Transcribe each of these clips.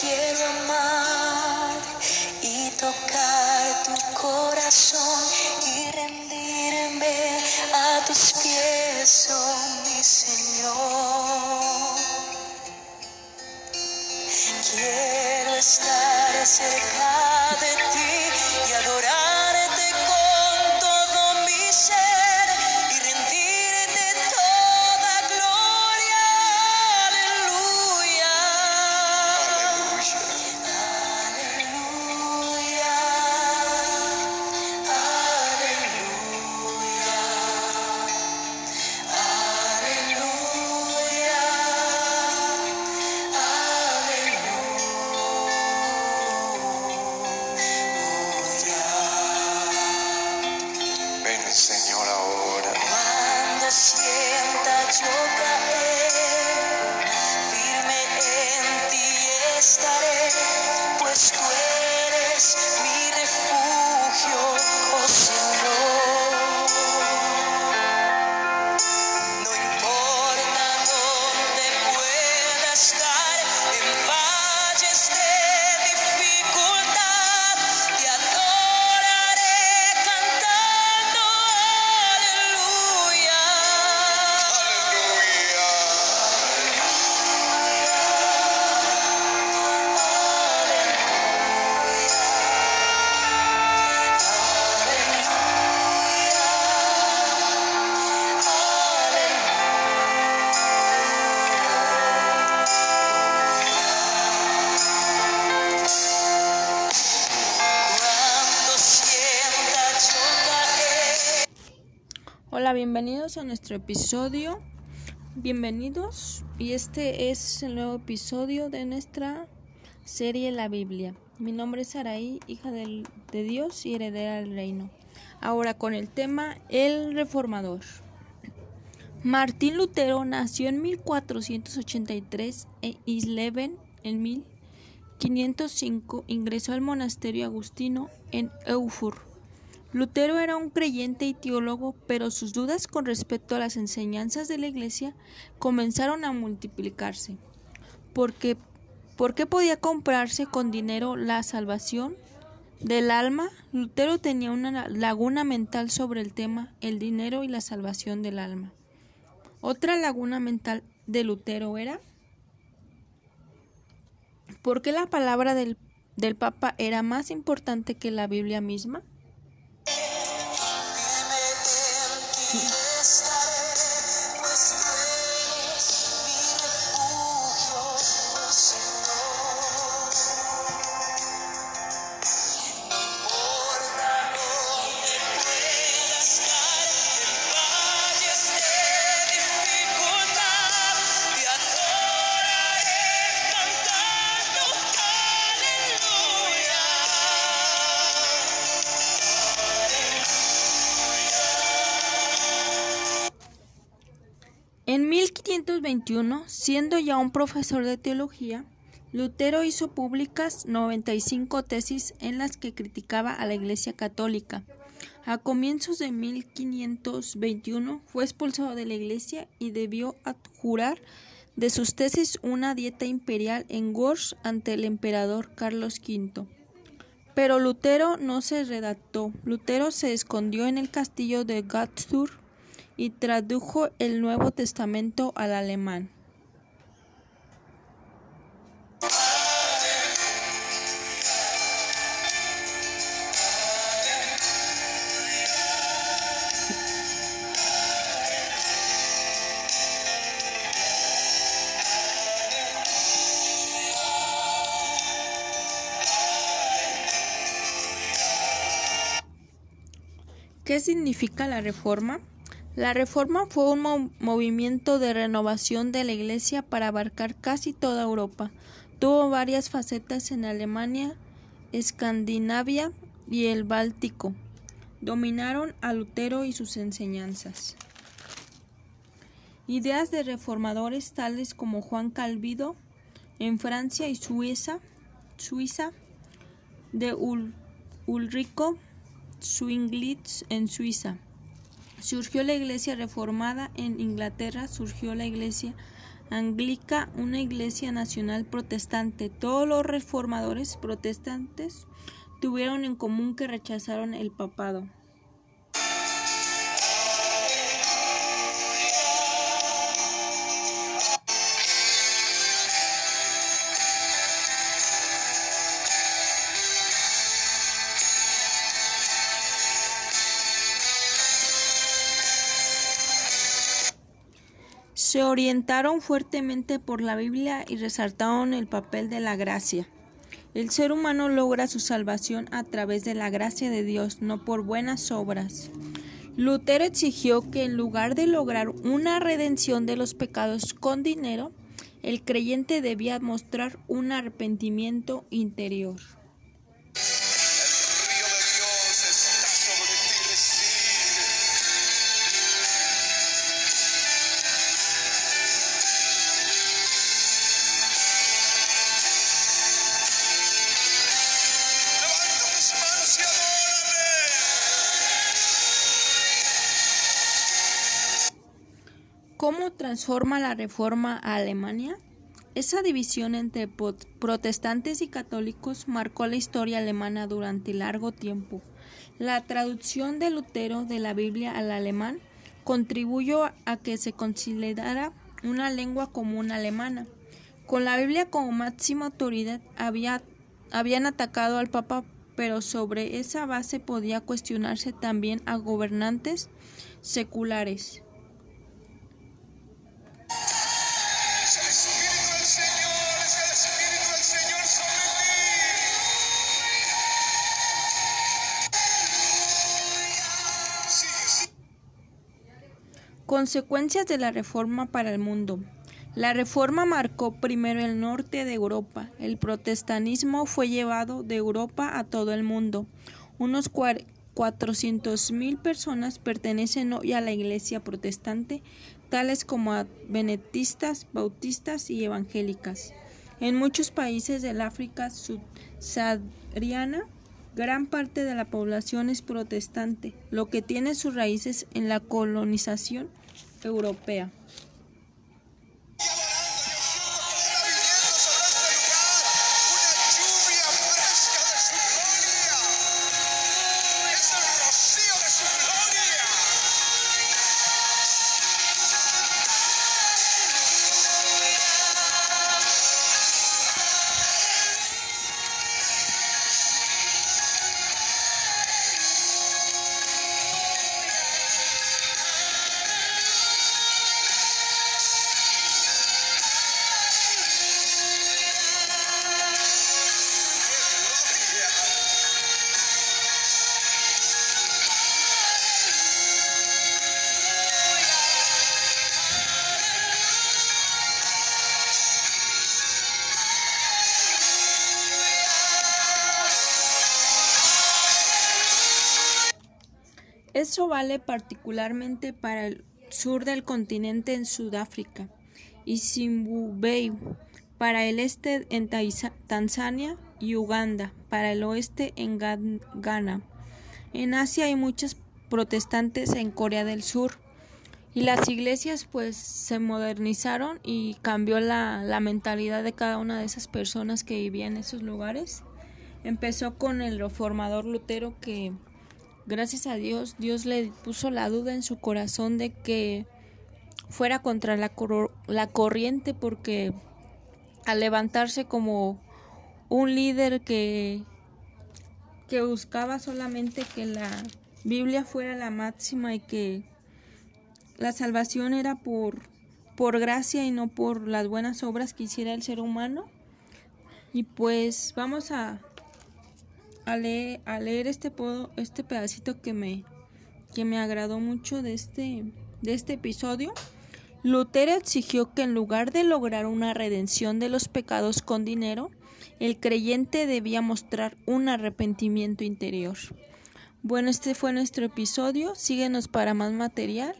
quiero amar y tocar tu corazón y rendirme a tus pies, oh mi Señor. Quiero estar cerca valles de Hola, bienvenidos a nuestro episodio. Bienvenidos y este es el nuevo episodio de nuestra serie La Biblia. Mi nombre es Araí, hija del- de Dios y heredera del reino. Ahora con el tema El Reformador. Martín Lutero nació en 1483 e Isleven en 1505 ingresó al monasterio agustino en Eufur. Lutero era un creyente y teólogo, pero sus dudas con respecto a las enseñanzas de la Iglesia comenzaron a multiplicarse. Porque, ¿Por qué podía comprarse con dinero la salvación del alma? Lutero tenía una laguna mental sobre el tema el dinero y la salvación del alma. Otra laguna mental de Lutero era ¿por qué la palabra del, del Papa era más importante que la Biblia misma? Yeah. 1521, siendo ya un profesor de teología, Lutero hizo públicas 95 tesis en las que criticaba a la Iglesia Católica. A comienzos de 1521 fue expulsado de la Iglesia y debió adjurar de sus tesis una dieta imperial en Worms ante el emperador Carlos V. Pero Lutero no se redactó. Lutero se escondió en el castillo de Gattur y tradujo el Nuevo Testamento al alemán. ¿Qué significa la reforma? La reforma fue un mo- movimiento de renovación de la Iglesia para abarcar casi toda Europa. Tuvo varias facetas en Alemania, Escandinavia y el Báltico. Dominaron a Lutero y sus enseñanzas. Ideas de reformadores tales como Juan Calvido en Francia y Suiza, Suiza de Ul- Ulrico Zwinglitz en Suiza. Surgió la iglesia reformada en Inglaterra, surgió la iglesia anglica, una iglesia nacional protestante. Todos los reformadores protestantes tuvieron en común que rechazaron el papado. Se orientaron fuertemente por la Biblia y resaltaron el papel de la gracia. El ser humano logra su salvación a través de la gracia de Dios, no por buenas obras. Lutero exigió que en lugar de lograr una redención de los pecados con dinero, el creyente debía mostrar un arrepentimiento interior. ¿Cómo transforma la reforma a Alemania? Esa división entre protestantes y católicos marcó la historia alemana durante largo tiempo. La traducción de Lutero de la Biblia al alemán contribuyó a que se considerara una lengua común alemana. Con la Biblia como máxima autoridad había- habían atacado al Papa, pero sobre esa base podía cuestionarse también a gobernantes seculares. Consecuencias de la reforma para el mundo. La reforma marcó primero el norte de Europa. El protestantismo fue llevado de Europa a todo el mundo. Unos 400.000 personas pertenecen hoy a la iglesia protestante, tales como adventistas, bautistas y evangélicas. En muchos países del África subsahariana, gran parte de la población es protestante, lo que tiene sus raíces en la colonización europea. Eso vale particularmente para el sur del continente en Sudáfrica y Zimbabue, para el este en Tanzania y Uganda, para el oeste en Ghana. En Asia hay muchos protestantes en Corea del Sur y las iglesias pues se modernizaron y cambió la, la mentalidad de cada una de esas personas que vivían en esos lugares. Empezó con el reformador Lutero que gracias a Dios, Dios le puso la duda en su corazón de que fuera contra la, cor- la corriente porque al levantarse como un líder que, que buscaba solamente que la Biblia fuera la máxima y que la salvación era por, por gracia y no por las buenas obras que hiciera el ser humano. Y pues vamos a, a leer, este, este pedacito que me, que me agradó mucho de este, de este episodio. Lutero exigió que en lugar de lograr una redención de los pecados con dinero, el creyente debía mostrar un arrepentimiento interior. Bueno, este fue nuestro episodio. Síguenos para más material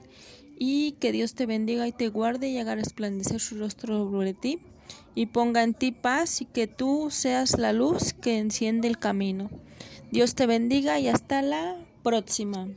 y que Dios te bendiga y te guarde y haga resplandecer su rostro sobre ti y ponga en ti paz y que tú seas la luz que enciende el camino. Dios te bendiga y hasta la próxima.